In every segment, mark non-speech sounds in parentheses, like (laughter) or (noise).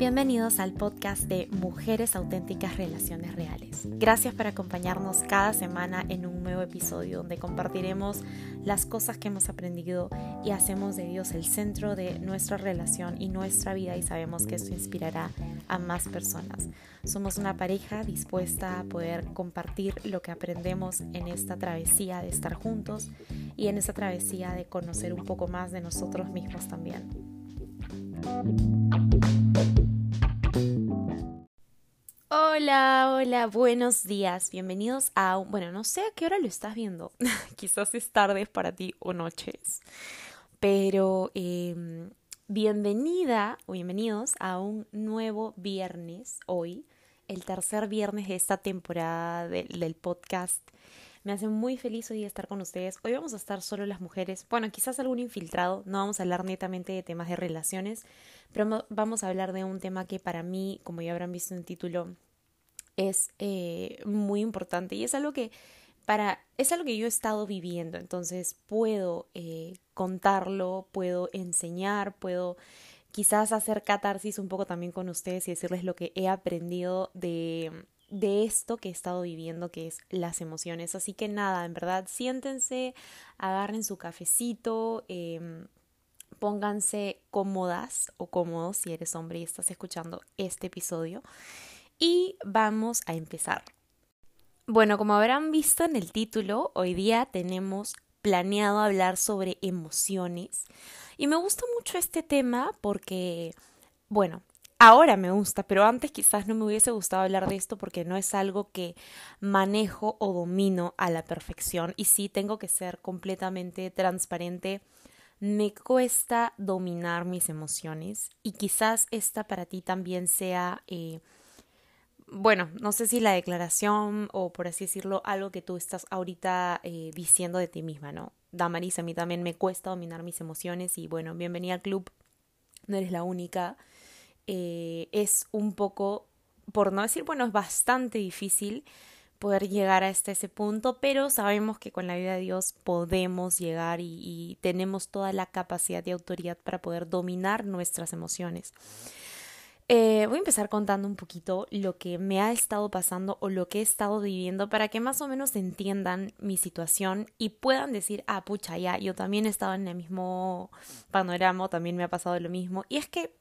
Bienvenidos al podcast de Mujeres Auténticas Relaciones Reales. Gracias por acompañarnos cada semana en un nuevo episodio donde compartiremos las cosas que hemos aprendido y hacemos de Dios el centro de nuestra relación y nuestra vida y sabemos que esto inspirará a más personas. Somos una pareja dispuesta a poder compartir lo que aprendemos en esta travesía de estar juntos y en esta travesía de conocer un poco más de nosotros mismos también. Hola, hola, buenos días, bienvenidos a. Bueno, no sé a qué hora lo estás viendo, (laughs) quizás es tarde para ti o noches, pero em, bienvenida o bienvenidos a un nuevo viernes hoy, el tercer viernes de esta temporada del podcast me hace muy feliz hoy estar con ustedes. Hoy vamos a estar solo las mujeres. Bueno, quizás algún infiltrado. No vamos a hablar netamente de temas de relaciones, pero vamos a hablar de un tema que para mí, como ya habrán visto en el título, es eh, muy importante y es algo que para es algo que yo he estado viviendo. Entonces puedo eh, contarlo, puedo enseñar, puedo quizás hacer catarsis un poco también con ustedes y decirles lo que he aprendido de de esto que he estado viviendo, que es las emociones. Así que nada, en verdad, siéntense, agarren su cafecito, em, pónganse cómodas o cómodos si eres hombre y estás escuchando este episodio. Y vamos a empezar. Bueno, como habrán visto en el título, hoy día tenemos planeado hablar sobre emociones. Y me gusta mucho este tema porque, bueno, ahora me gusta, pero antes quizás no me hubiese gustado hablar de esto porque no es algo que manejo o domino a la perfección y sí tengo que ser completamente transparente. Me cuesta dominar mis emociones y quizás esta para ti también sea, eh, bueno, no sé si la declaración o por así decirlo, algo que tú estás ahorita eh, diciendo de ti misma, ¿no? Damaris, a mí también me cuesta dominar mis emociones y bueno, bienvenida al club, no eres la única. Eh, es un poco, por no decir, bueno, es bastante difícil poder llegar hasta ese punto, pero sabemos que con la vida de Dios podemos llegar y, tenemos toda la capacidad y autoridad para poder dominar nuestras emociones. Eh, voy a empezar contando un poquito lo que me ha estado pasando o lo que he estado viviendo para que más o menos entiendan mi situación y puedan decir, ah, pucha, ya, yo también he estado en el mismo panorama, también me ha pasado lo mismo. Y es que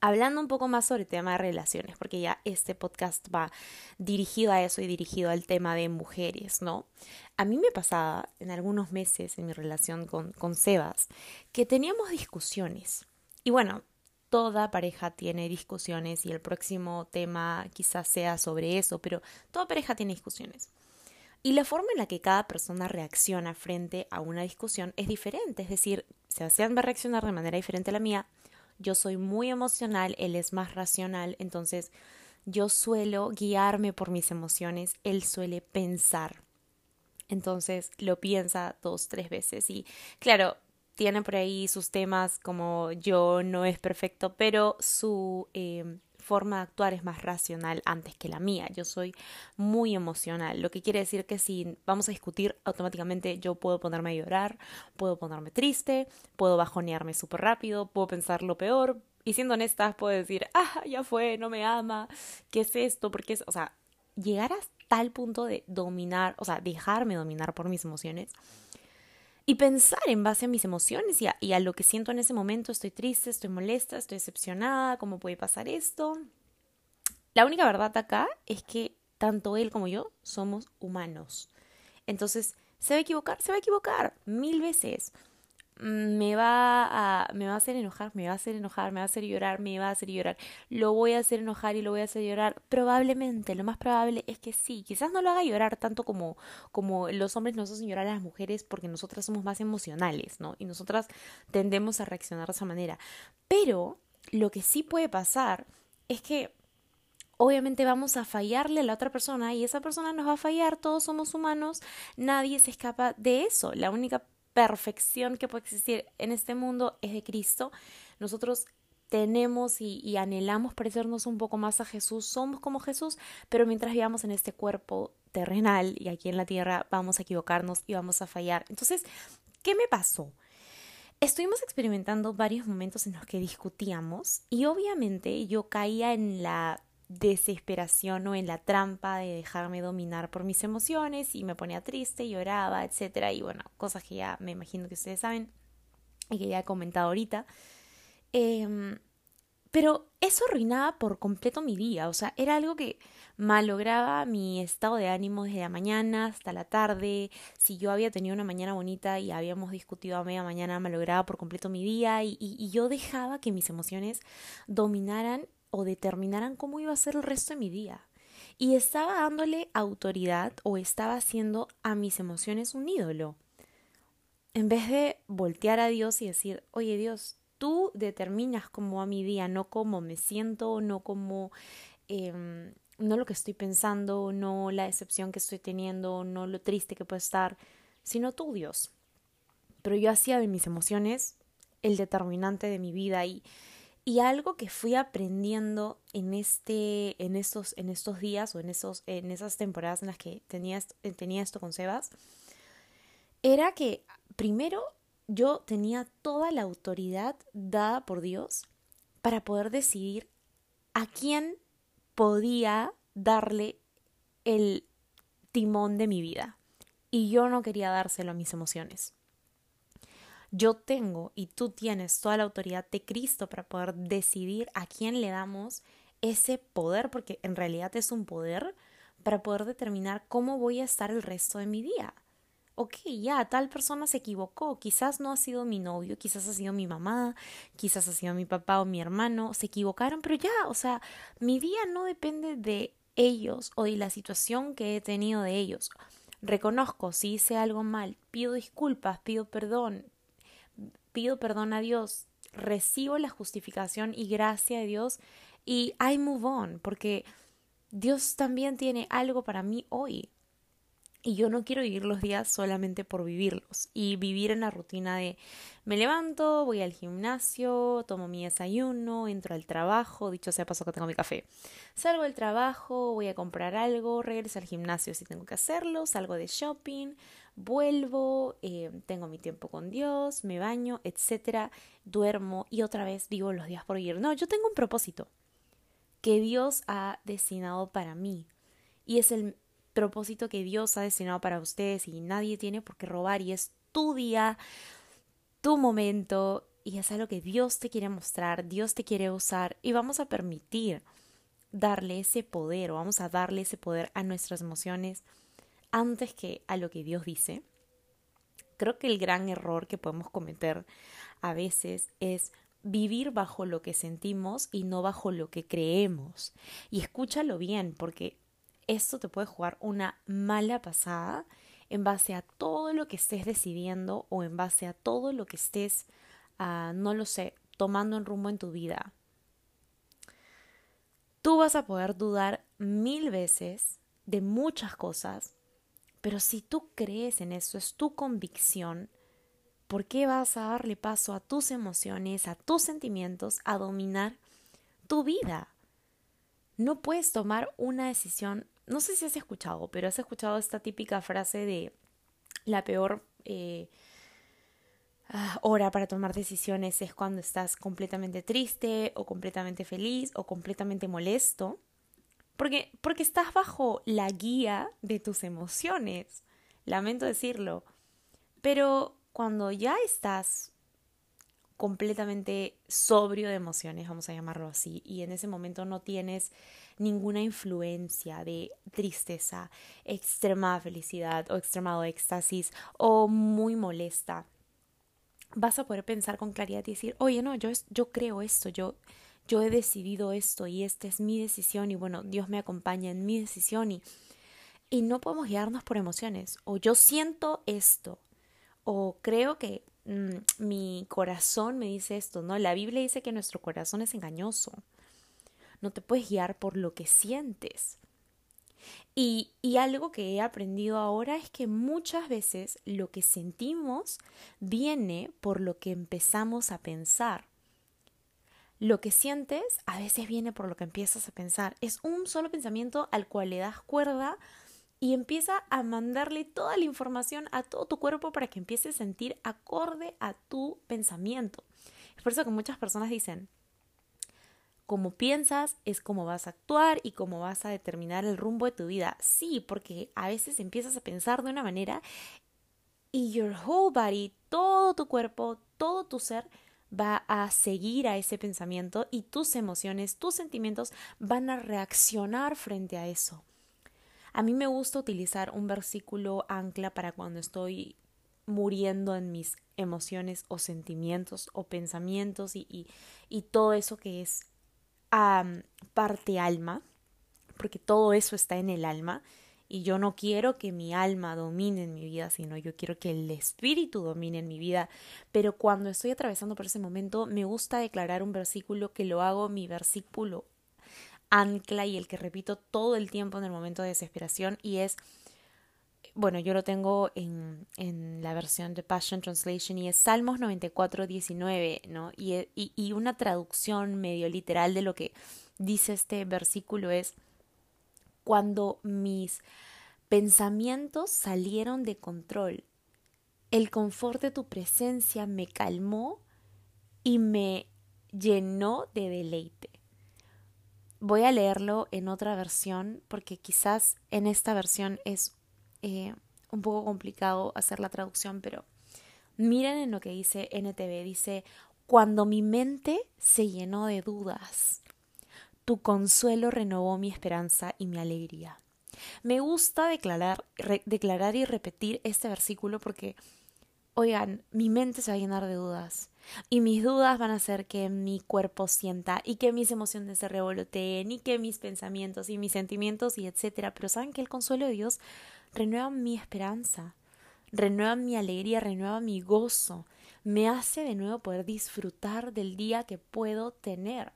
hablando un poco más sobre el tema de relaciones, porque ya este podcast va dirigido a eso y dirigido al tema de mujeres, ¿no? A mí me pasaba en algunos meses en mi relación con, con Sebas que teníamos discusiones. Y bueno, toda pareja tiene discusiones y el próximo tema quizás sea sobre eso, pero toda pareja tiene discusiones. Y la forma en la que cada persona reacciona frente a una discusión es diferente, es decir, Sebastián va a reaccionar de manera diferente a la mía, yo soy muy emocional, él es más racional, entonces yo suelo guiarme por mis emociones, él suele pensar. Entonces lo piensa dos, tres veces y claro, tiene por ahí sus temas como yo no es perfecto, pero su eh, forma de actuar es más racional antes que la mía. Yo soy muy emocional, lo que quiere decir que si vamos a discutir, automáticamente yo puedo ponerme a llorar, puedo ponerme triste, puedo bajonearme súper rápido, puedo pensar lo peor. Y siendo honesta, puedo decir, ah, ya fue, no me ama, ¿qué es esto? Porque es, o sea, llegar a tal punto de dominar, o sea, dejarme dominar por mis emociones y pensar en base a mis emociones y a, y a, lo que siento en ese momento. Estoy triste, estoy molesta, estoy decepcionada, ¿cómo puede pasar esto? La única verdad acá es que tanto él como yo somos humanos. Entonces, ¿se va a equivocar? Se va a equivocar mil veces me va a me va a hacer enojar, me va a hacer enojar, me va a hacer llorar, me va a hacer llorar. Lo voy a hacer enojar y lo voy a hacer llorar. Probablemente, lo más probable es que sí. Quizás no lo haga llorar tanto como como los hombres nos hacen llorar a las mujeres porque nosotras somos más emocionales, ¿no? Y nosotras tendemos a reaccionar de esa manera. Pero lo que sí puede pasar es que obviamente vamos a fallarle a la otra persona y esa persona nos va a fallar, todos somos humanos, nadie se escapa de eso. La única perfección que puede existir en este mundo es de Cristo. Nosotros tenemos y, anhelamos parecernos un poco más a Jesús, somos como Jesús, pero mientras vivamos en este cuerpo terrenal y aquí en la tierra vamos a equivocarnos y vamos a fallar. Entonces, ¿qué me pasó? estuvimos experimentando varios momentos en los que discutíamos y obviamente yo caía en la desesperación o en la trampa de dejarme dominar por mis emociones y me ponía triste, lloraba, etcétera y bueno, cosas que ya me imagino que ustedes saben y que ya he comentado ahorita. Em, pero eso arruinaba por completo mi día, o sea, era algo que malograba mi estado de ánimo desde la mañana hasta la tarde. Si yo había tenido una mañana bonita y habíamos discutido a media mañana, malograba por completo mi día y, y yo dejaba que mis emociones dominaran o determinaran cómo iba a ser el resto de mi día. Y estaba dándole autoridad o estaba haciendo a mis emociones un ídolo. En vez de voltear a Dios y decir, oye Dios, tú determinas cómo va mi día, no cómo me siento, no cómo, em, no lo que estoy pensando, no la decepción que estoy teniendo, no lo triste que puedo estar, sino tú Dios. Pero yo hacía de mis emociones el determinante de mi vida y y algo que fui aprendiendo en, este, en, estos, en estos días o en, esos, en esas temporadas en las que tenía, tenía esto con Sebas, era que primero yo tenía toda la autoridad dada por Dios para poder decidir a quién podía darle el timón de mi vida. Y yo no quería dárselo a mis emociones. Yo tengo y tú tienes toda la autoridad de Cristo para poder decidir a quién le damos ese poder, porque en realidad es un poder para poder determinar cómo voy a estar el resto de mi día. Ok, ya, tal persona se equivocó, quizás no ha sido mi novio, quizás ha sido mi mamá, quizás ha sido mi papá o mi hermano, se equivocaron, pero ya, o sea, mi día no depende de ellos o de la situación que he tenido de ellos. Reconozco si hice algo mal, pido disculpas, pido perdón, pido perdón a Dios, recibo la justificación y gracia de Dios y I move on, porque Dios también tiene algo para mí hoy. Y yo no quiero vivir los días solamente por vivirlos y vivir en la rutina de me levanto, voy al gimnasio, tomo mi desayuno, entro al trabajo, dicho sea paso que tengo mi café. Salgo del trabajo, voy a comprar algo, regreso al gimnasio si tengo que hacerlo, salgo de shopping, vuelvo, eh, tengo mi tiempo con Dios, me baño, etcétera, duermo y otra vez vivo los días por vivir. No, yo tengo un propósito que Dios ha destinado para mí y es el propósito que Dios ha destinado para ustedes y nadie tiene por qué robar y es tu día, tu momento y es algo que Dios te quiere mostrar, Dios te quiere usar y vamos a permitir darle ese poder o vamos a darle ese poder a nuestras emociones antes que a lo que Dios dice. Creo que el gran error que podemos cometer a veces es vivir bajo lo que sentimos y no bajo lo que creemos. Y escúchalo bien, porque esto te puede jugar una mala pasada en base a todo lo que estés decidiendo o en base a todo lo que estés, uh, no lo sé, tomando en rumbo en tu vida. Tú vas a poder dudar mil veces de muchas cosas, pero si tú crees en eso, es tu convicción, ¿por qué vas a darle paso a tus emociones, a tus sentimientos, a dominar tu vida? No puedes tomar una decisión no sé si has escuchado, pero has escuchado esta típica frase de la peor eh, ah, hora para tomar decisiones es cuando estás completamente triste o completamente feliz o completamente molesto. Porque, porque estás bajo la guía de tus emociones. Lamento decirlo. Pero cuando ya estás completamente sobrio de emociones, vamos a llamarlo así, y en ese momento no tienes ninguna influencia de tristeza, extrema felicidad o extremado éxtasis o muy molesta, vas a poder pensar con claridad y decir, oye, no, yo, yo creo esto, yo, yo he decidido esto y esta es mi decisión y bueno, Dios me acompaña en mi decisión y, y no podemos guiarnos por emociones. O yo siento esto o creo que mi corazón me dice esto, ¿no? La Biblia dice que nuestro corazón es engañoso no te puedes guiar por lo que sientes. Y, y, algo que he aprendido ahora es que muchas veces lo que sentimos viene por lo que empezamos a pensar. Lo que sientes a veces viene por lo que empiezas a pensar. Es un solo pensamiento al cual le das cuerda y empieza a mandarle toda la información a todo tu cuerpo para que empieces a sentir acorde a tu pensamiento. Es por eso que muchas personas dicen, como piensas es como vas a actuar y cómo vas a determinar el rumbo de tu vida. Sí, porque a veces empiezas a pensar de una manera y your whole body, todo tu cuerpo, todo tu ser va a seguir a ese pensamiento y tus emociones, tus sentimientos van a reaccionar frente a eso. A mí me gusta utilizar un versículo ancla para cuando estoy muriendo en mis emociones o sentimientos o pensamientos y, y todo eso que es parte alma, porque todo eso está en el alma. Y yo no quiero que mi alma domine en mi vida, sino yo quiero que el espíritu domine en mi vida. Pero cuando estoy atravesando por ese momento, me gusta declarar un versículo que lo hago mi versículo ancla y el que repito todo el tiempo en el momento de desesperación y es bueno, yo lo tengo en, en, la versión de Passion Translation y es Salmos 94, 19, ¿no? Y, y, y una traducción medio literal de lo que dice este versículo es, cuando mis pensamientos salieron de control, el confort de tu presencia me calmó y me llenó de deleite. Voy a leerlo en otra versión porque quizás en esta versión es eh, un poco complicado hacer la traducción, pero miren en lo que dice NTV. Dice, cuando mi mente se llenó de dudas, tu consuelo renovó mi esperanza y mi alegría. Me gusta declarar, declarar y repetir este versículo porque, oigan, mi mente se va a llenar de dudas. Y mis dudas van a hacer que mi cuerpo sienta y que mis emociones se revoloteen y que mis pensamientos y mis sentimientos y etcétera. Pero saben que el consuelo de Dios renueva mi esperanza, renueva mi alegría, renueva mi gozo, me hace de nuevo poder disfrutar del día que puedo tener.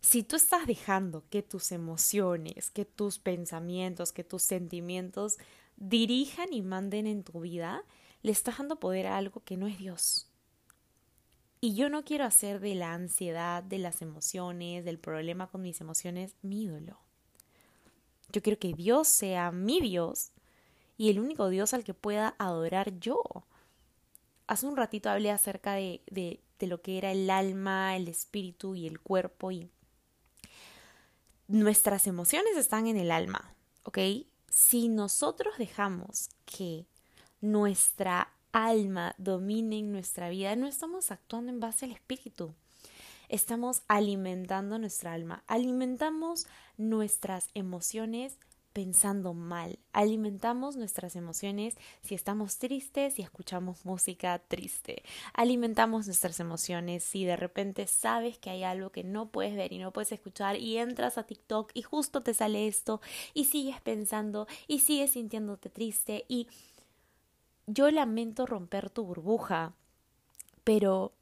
Si tú estás dejando que tus emociones, que tus pensamientos, que tus sentimientos dirijan y manden en tu vida, le estás dando poder a algo que no es Dios. Y yo no quiero hacer de la ansiedad, de las emociones, del problema con mis emociones, mi ídolo. Yo quiero que Dios sea mi Dios y el único Dios al que pueda adorar yo. Hace un ratito hablé acerca de, de, lo que era el alma, el espíritu y el cuerpo y nuestras emociones están en el alma, ¿ok? Si nosotros dejamos que nuestra alma domine en nuestra vida, no estamos actuando en base al espíritu. Estamos alimentando nuestra alma, alimentamos nuestras emociones pensando mal, alimentamos nuestras emociones si estamos tristes y escuchamos música triste, alimentamos nuestras emociones si de repente sabes que hay algo que no puedes ver y no puedes escuchar y entras a TikTok y justo te sale esto y sigues pensando y sigues sintiéndote triste y yo lamento romper tu burbuja, pero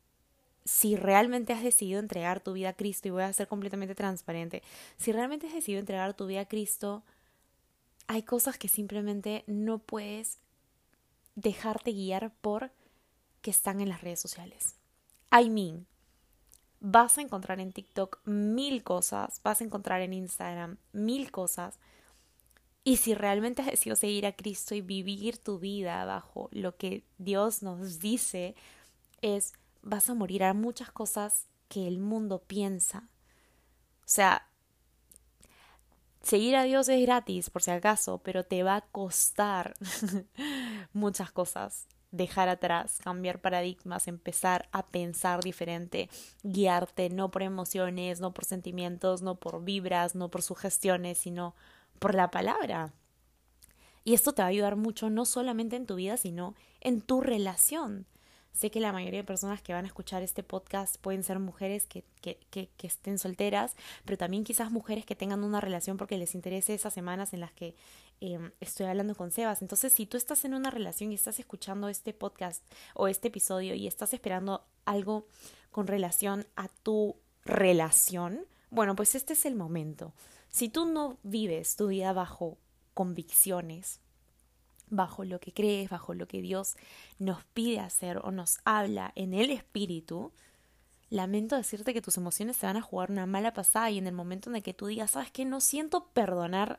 si realmente has decidido entregar tu vida a Cristo, y voy a ser completamente transparente, si realmente has decidido entregar tu vida a Cristo, hay cosas que simplemente no puedes dejarte guiar por que están en las redes sociales. I mean, vas a encontrar en TikTok mil cosas, vas a encontrar en Instagram mil cosas. Y si realmente has decidido seguir a Cristo y vivir tu vida bajo lo que Dios nos dice, es vas a morir a muchas cosas que el mundo piensa. O sea, seguir a Dios es gratis, por si acaso, pero te va a costar (laughs) muchas cosas. Dejar atrás, cambiar paradigmas, empezar a pensar diferente, guiarte no por emociones, no por sentimientos, no por vibras, no por sugestiones, sino por la palabra. Y esto te va a ayudar mucho no solamente en tu vida, sino en tu relación. Sé que la mayoría de personas que van a escuchar este podcast pueden ser mujeres que, que, que, estén solteras, pero también quizás mujeres que tengan una relación porque les interese esas semanas en las que em, estoy hablando con Sebas. Entonces, si tú estás en una relación y estás escuchando este podcast o este episodio y estás esperando algo con relación a tu relación, bueno, pues este es el momento. Si tú no vives tu vida bajo convicciones, bajo lo que crees, bajo lo que Dios nos pide hacer o nos habla en el espíritu, lamento decirte que tus emociones se van a jugar una mala pasada y en el momento en el que tú digas, sabes que no siento perdonar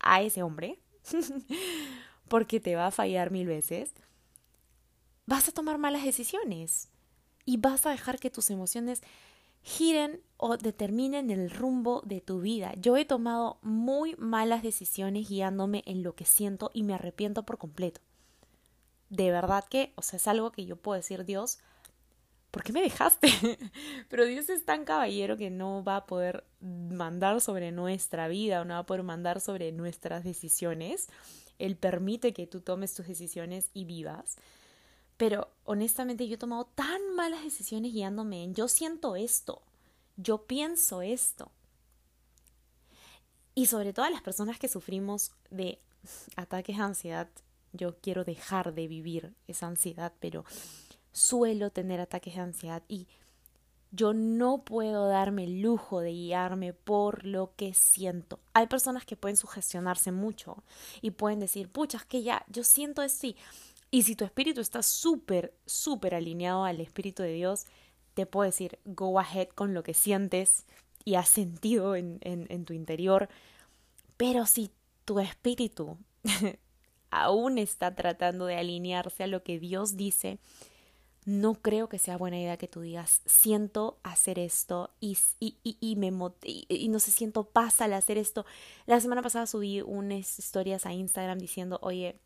a ese hombre, (laughs) porque te va a fallar mil veces, vas a tomar malas decisiones y vas a dejar que tus emociones giren o determinen el rumbo de tu vida. Yo he tomado muy malas decisiones guiándome en lo que siento y me arrepiento por completo. De verdad que, o sea, es algo que yo puedo decir, Dios, ¿por qué me dejaste? (laughs) Pero Dios es tan caballero que no va a poder mandar sobre nuestra vida o no va a poder mandar sobre nuestras decisiones. Él permite que tú tomes tus decisiones y vivas. Pero honestamente yo he tomado tan malas decisiones guiándome en yo siento esto, yo pienso esto. Y sobre todo a las personas que sufrimos de ataques de ansiedad, yo quiero dejar de vivir esa ansiedad, pero suelo tener ataques de ansiedad y yo no puedo darme el lujo de guiarme por lo que siento. Hay personas que pueden sugestionarse mucho y pueden decir, pucha, es que ya, yo siento esto y si tu espíritu está súper, súper alineado al espíritu de Dios, te puedo decir, go ahead con lo que sientes y has sentido en, en tu interior. Pero si tu espíritu (laughs) aún está tratando de alinearse a lo que Dios dice, no creo que sea buena idea que tú digas, siento hacer esto y, y, y, me y, no sé, siento paz al hacer esto. La semana pasada subí unas historias a Instagram diciendo, oye,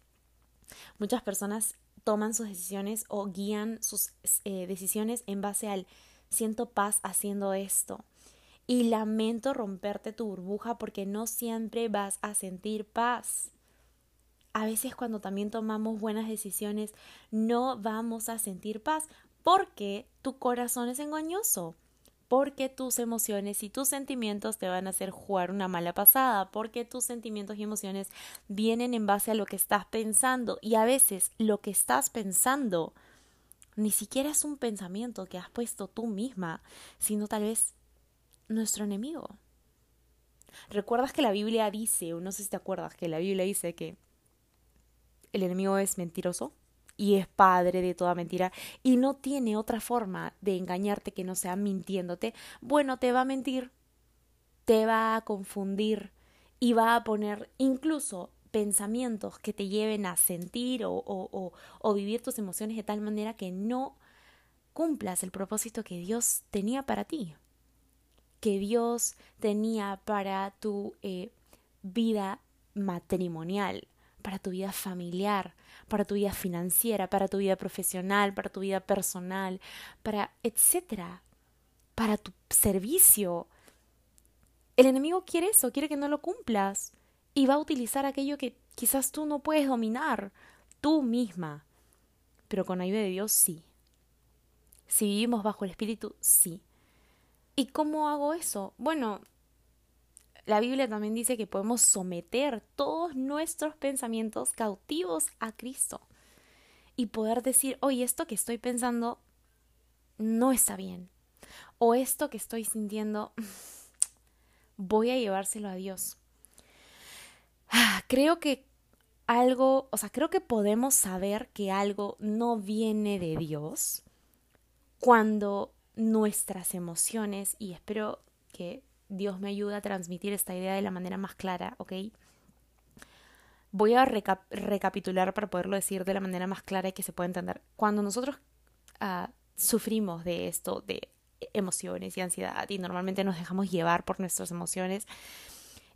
Muchas personas toman sus decisiones o guían sus eh, decisiones en base al siento paz haciendo esto. Y lamento romperte tu burbuja porque no siempre vas a sentir paz. A veces cuando también tomamos buenas decisiones no vamos a sentir paz porque tu corazón es engañoso porque tus emociones y tus sentimientos te van a hacer jugar una mala pasada, porque tus sentimientos y emociones vienen en base a lo que estás pensando y a veces lo que estás pensando ni siquiera es un pensamiento que has puesto tú misma, sino tal vez nuestro enemigo. ¿Recuerdas que la Biblia dice, o no sé si te acuerdas, que la Biblia dice que el enemigo es mentiroso? Y es padre de toda mentira y no tiene otra forma de engañarte que no sea mintiéndote, bueno, te va a mentir, te va a confundir y va a poner incluso pensamientos que te lleven a sentir o, o, o, vivir tus emociones de tal manera que no cumplas el propósito que Dios tenía para ti, que Dios tenía para tu eh, vida matrimonial, para tu vida familiar, para tu vida financiera, para tu vida profesional, para tu vida personal, para etcétera, para tu servicio. El enemigo quiere eso, quiere que no lo cumplas y va a utilizar aquello que quizás tú no puedes dominar tú misma, pero con ayuda de Dios sí. Si vivimos bajo el Espíritu, sí. ¿Y cómo hago eso? Bueno, la Biblia también dice que podemos someter todos nuestros pensamientos cautivos a Cristo y poder decir, oye, esto que estoy pensando no está bien. O esto que estoy sintiendo, (laughs) voy a llevárselo a Dios. Creo que algo, o sea, creo que podemos saber que algo no viene de Dios cuando nuestras emociones, y espero que Dios me ayuda a transmitir esta idea de la manera más clara, ¿ok? Voy a recapitular para poderlo decir de la manera más clara y que se pueda entender. Cuando nosotros uh, sufrimos de esto, de emociones y ansiedad, y normalmente nos dejamos llevar por nuestras emociones,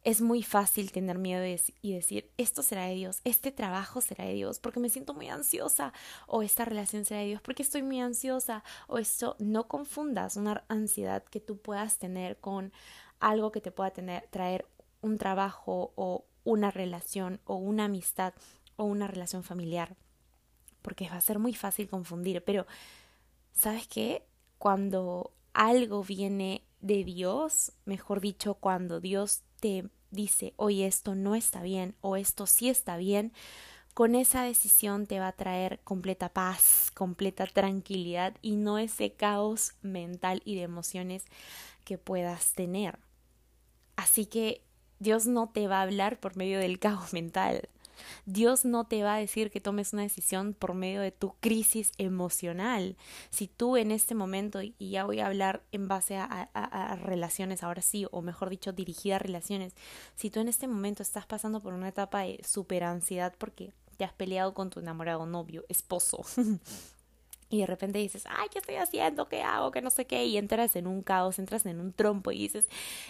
es muy fácil tener miedo y decir, esto será de Dios, este trabajo será de Dios, porque me siento muy ansiosa, o esta relación será de Dios, porque estoy muy ansiosa, o esto, no confundas una ansiedad que tú puedas tener con algo que te pueda tener, traer un trabajo o una relación o una amistad o una relación familiar, porque va a ser muy fácil confundir, pero ¿sabes qué? Cuando algo viene de Dios, mejor dicho, cuando Dios te dice, oye, esto no está bien o esto sí está bien, con esa decisión te va a traer completa paz, completa tranquilidad y no ese caos mental y de emociones que puedas tener. Así que Dios no te va a hablar por medio del caos mental. Dios no te va a decir que tomes una decisión por medio de tu crisis emocional. Si tú en este momento, y ya voy a hablar en base a, relaciones, ahora sí, o mejor dicho, dirigida a relaciones, si tú en este momento estás pasando por una etapa de super ansiedad porque te has peleado con tu enamorado novio, esposo, (laughs) y de repente dices, ay, ¿qué estoy haciendo? ¿Qué hago? Que no sé qué. Y entras en un caos, entras en un trompo y dices,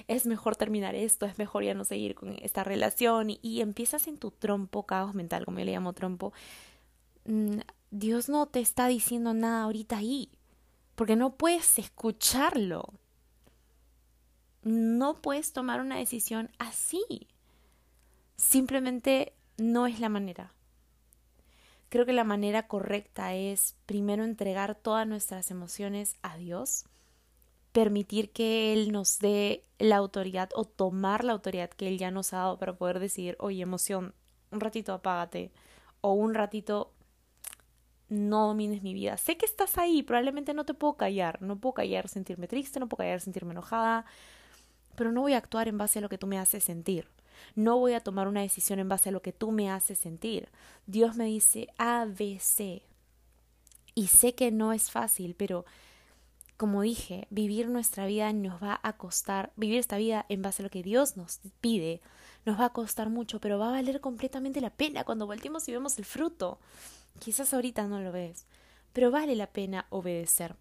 es mejor terminar esto, es mejor ya no seguir con esta relación. Y, empiezas en tu trompo, caos mental, como yo le llamo trompo. Mm, Dios no te está diciendo nada ahorita ahí, porque no puedes escucharlo. No puedes tomar una decisión así. Simplemente no es la manera. Creo que la manera correcta es primero entregar todas nuestras emociones a Dios, permitir que Él nos dé la autoridad o tomar la autoridad que Él ya nos ha dado para poder decir, oye, emoción, un ratito apágate o un ratito no domines mi vida. Sé que estás ahí, probablemente no te puedo callar, no puedo callar sentirme triste, no puedo callar sentirme enojada, pero no voy a actuar en base a lo que tú me haces sentir. No voy a tomar una decisión en base a lo que tú me haces sentir. Dios me dice A, B, C. Y sé que no es fácil, pero como dije, vivir nuestra vida nos va a costar, vivir esta vida en base a lo que Dios nos pide, nos va a costar mucho, pero va a valer completamente la pena cuando volteemos y vemos el fruto. Quizás ahorita no lo ves, pero vale la pena obedecer,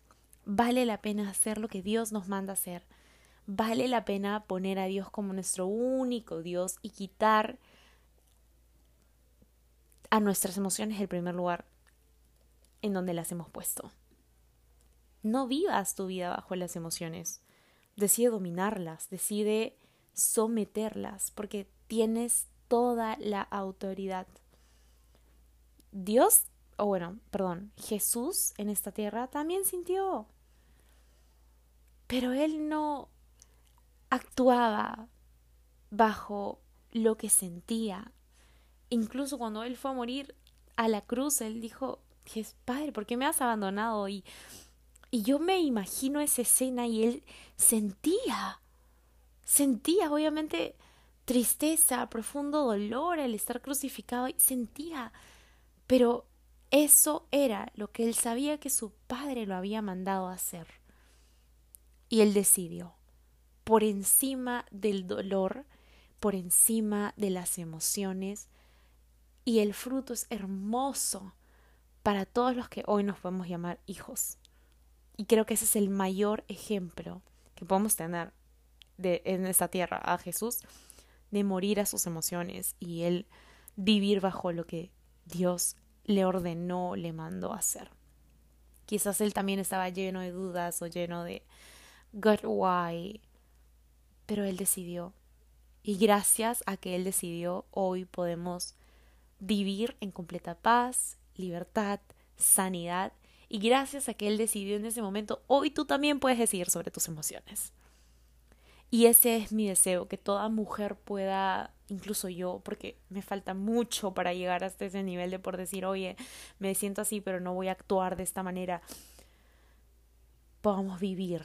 vale la pena hacer lo que Dios nos manda hacer vale la pena poner a Dios como nuestro único Dios y quitar a nuestras emociones el primer lugar en donde las hemos puesto. No vivas tu vida bajo las emociones. Decide dominarlas, decide someterlas, porque tienes toda la autoridad. Dios, o bueno, perdón, Jesús en esta tierra también sintió. Pero él no actuaba bajo lo que sentía. Incluso cuando él fue a morir a la cruz, él dijo, Padre, ¿por qué me has abandonado? Y, y yo me imagino esa escena y él sentía, sentía obviamente tristeza, profundo dolor al estar crucificado, y sentía, pero eso era lo que él sabía que su padre lo había mandado a hacer. Y él decidió por encima del dolor, por encima de las emociones. Y el fruto es hermoso para todos los que hoy nos podemos llamar hijos. Y creo que ese es el mayor ejemplo que podemos tener de, en esta tierra a Jesús, de morir a sus emociones y él vivir bajo lo que Dios le ordenó, le mandó hacer. Quizás él también estaba lleno de dudas o lleno de God, why? Pero Él decidió. Y gracias a que Él decidió, hoy podemos vivir en completa paz, libertad, sanidad. Y gracias a que Él decidió en ese momento, hoy tú también puedes decidir sobre tus emociones. Y ese es mi deseo, que toda mujer pueda, incluso yo, porque me falta mucho para llegar hasta ese nivel de por decir, oye, me siento así, pero no voy a actuar de esta manera, podamos vivir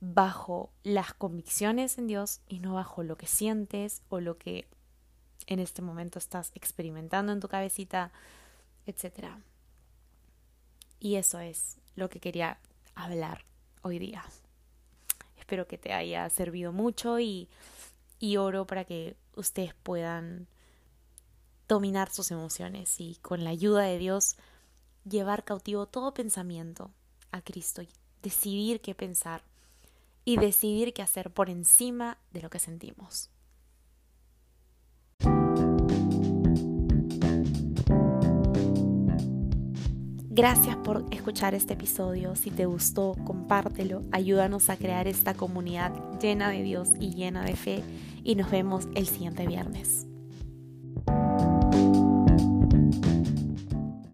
bajo las convicciones en Dios y no bajo lo que sientes o lo que en este momento estás experimentando en tu cabecita, etc. Y eso es lo que quería hablar hoy día. Espero que te haya servido mucho y, y oro para que ustedes puedan dominar sus emociones y con la ayuda de Dios llevar cautivo todo pensamiento a Cristo y decidir qué pensar y decidir qué hacer por encima de lo que sentimos. Gracias por escuchar este episodio. Si te gustó, compártelo. Ayúdanos a crear esta comunidad llena de Dios y llena de fe. Y nos vemos el siguiente viernes.